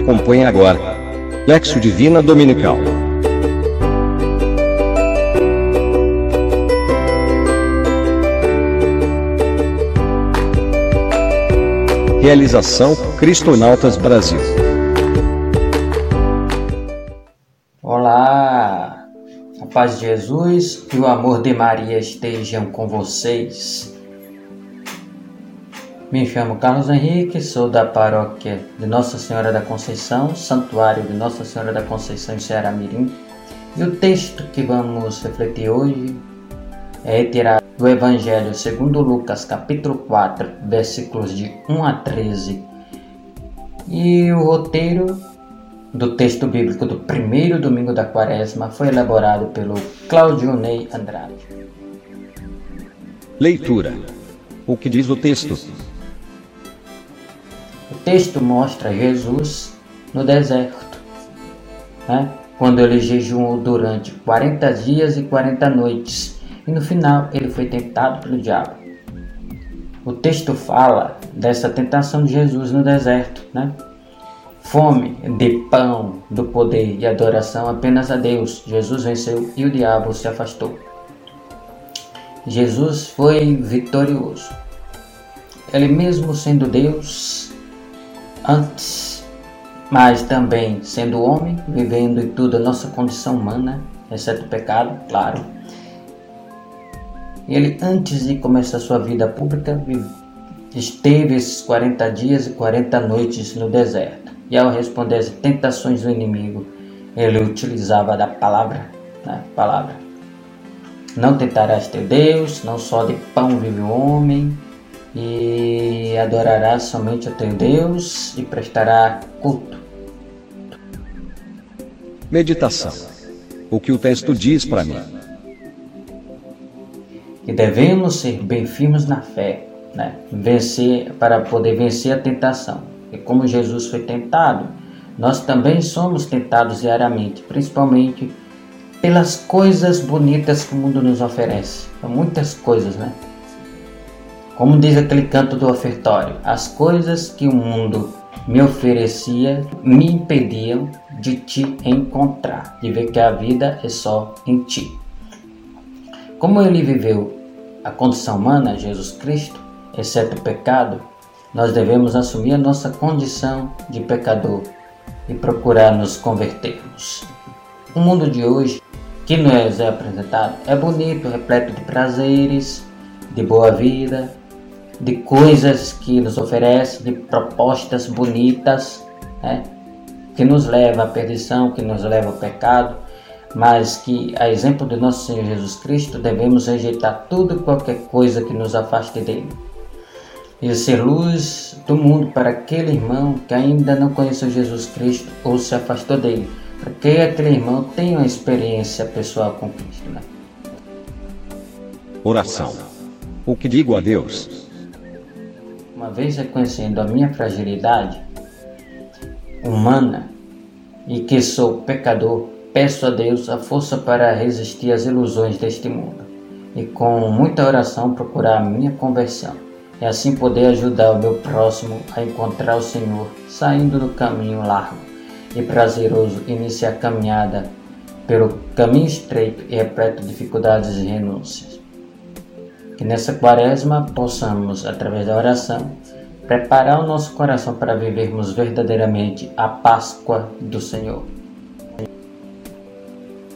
Acompanhe agora. Lexo Divina Dominical. Realização Cristonautas Brasil. Olá, a paz de Jesus e o amor de Maria estejam com vocês. Me chamo Carlos Henrique, sou da paróquia de Nossa Senhora da Conceição, Santuário de Nossa Senhora da Conceição em Ceará Mirim. E o texto que vamos refletir hoje é retirado do Evangelho segundo Lucas, capítulo 4, versículos de 1 a 13. E o roteiro do texto bíblico do primeiro domingo da quaresma foi elaborado pelo Claudio Ney Andrade. Leitura. O que diz o texto? Texto mostra Jesus no deserto, né? quando ele jejuou durante 40 dias e 40 noites, e no final ele foi tentado pelo diabo. O texto fala dessa tentação de Jesus no deserto, né? Fome de pão, do poder e adoração apenas a Deus. Jesus venceu e o diabo se afastou. Jesus foi vitorioso. Ele mesmo sendo Deus, antes, mas também sendo homem, vivendo em tudo a nossa condição humana, exceto o pecado, claro. Ele, antes de começar sua vida pública, esteve esses 40 dias e 40 noites no deserto. E ao responder às tentações do inimigo, ele utilizava da palavra, né? palavra. Não tentarás teu Deus, não só de pão vive o homem, e adorará somente o teu Deus e prestará culto. Meditação. O que o texto diz para mim? Que devemos ser bem firmes na fé, né? vencer para poder vencer a tentação. E como Jesus foi tentado, nós também somos tentados diariamente, principalmente pelas coisas bonitas que o mundo nos oferece. São muitas coisas, né? Como diz aquele canto do ofertório, as coisas que o mundo me oferecia me impediam de te encontrar, de ver que a vida é só em ti. Como ele viveu a condição humana, Jesus Cristo, exceto o pecado, nós devemos assumir a nossa condição de pecador e procurar nos convertermos. O mundo de hoje, que nos é apresentado, é bonito, repleto de prazeres, de boa vida, de coisas que nos oferece, de propostas bonitas, né? que nos leva à perdição, que nos leva ao pecado, mas que, a exemplo de nosso Senhor Jesus Cristo, devemos rejeitar tudo e qualquer coisa que nos afaste dele. E ser luz do mundo para aquele irmão que ainda não conheceu Jesus Cristo ou se afastou dele, para que aquele irmão tenha uma experiência pessoal com Cristo. Né? Oração. O que digo a Deus? Uma vez reconhecendo a minha fragilidade humana e que sou pecador, peço a Deus a força para resistir às ilusões deste mundo e com muita oração procurar a minha conversão e assim poder ajudar o meu próximo a encontrar o Senhor, saindo do caminho largo e prazeroso, iniciar a caminhada pelo caminho estreito e repleto de dificuldades e renúncias. Que nessa quaresma possamos, através da oração, preparar o nosso coração para vivermos verdadeiramente a Páscoa do Senhor.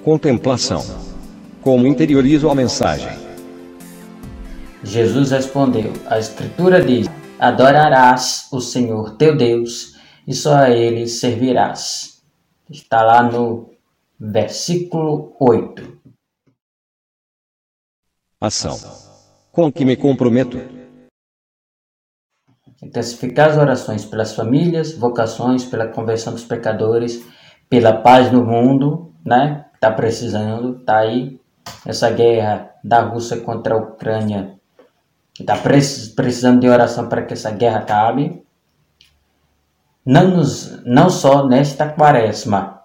Contemplação. Como interiorizo a mensagem? Jesus respondeu: A Escritura diz: Adorarás o Senhor teu Deus e só a Ele servirás. Está lá no versículo 8. Ação com que me comprometo. Intensificar as orações pelas famílias, vocações, pela conversão dos pecadores, pela paz no mundo, né? Tá precisando, tá aí essa guerra da Rússia contra a Ucrânia, que tá precisando de oração para que essa guerra acabe. Não, nos, não só nesta quaresma,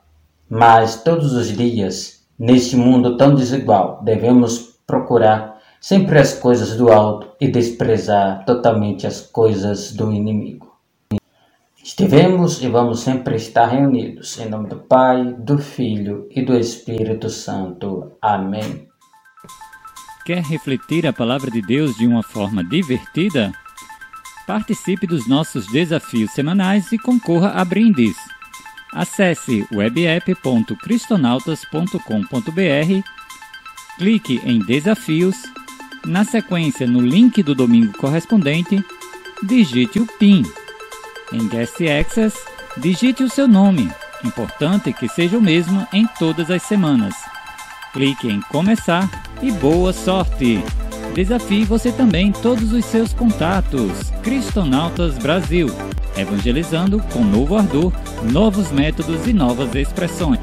mas todos os dias, neste mundo tão desigual, devemos procurar sempre as coisas do alto e desprezar totalmente as coisas do inimigo. Estivemos e vamos sempre estar reunidos. Em nome do Pai, do Filho e do Espírito Santo. Amém. Quer refletir a palavra de Deus de uma forma divertida? Participe dos nossos desafios semanais e concorra a brindes. Acesse webapp.cristonautas.com.br, clique em Desafios, na sequência no link do domingo correspondente, digite o PIN. Em Guest Access, digite o seu nome, importante que seja o mesmo em todas as semanas. Clique em Começar e boa sorte! Desafie você também todos os seus contatos. Cristonautas Brasil, evangelizando com novo ardor, novos métodos e novas expressões.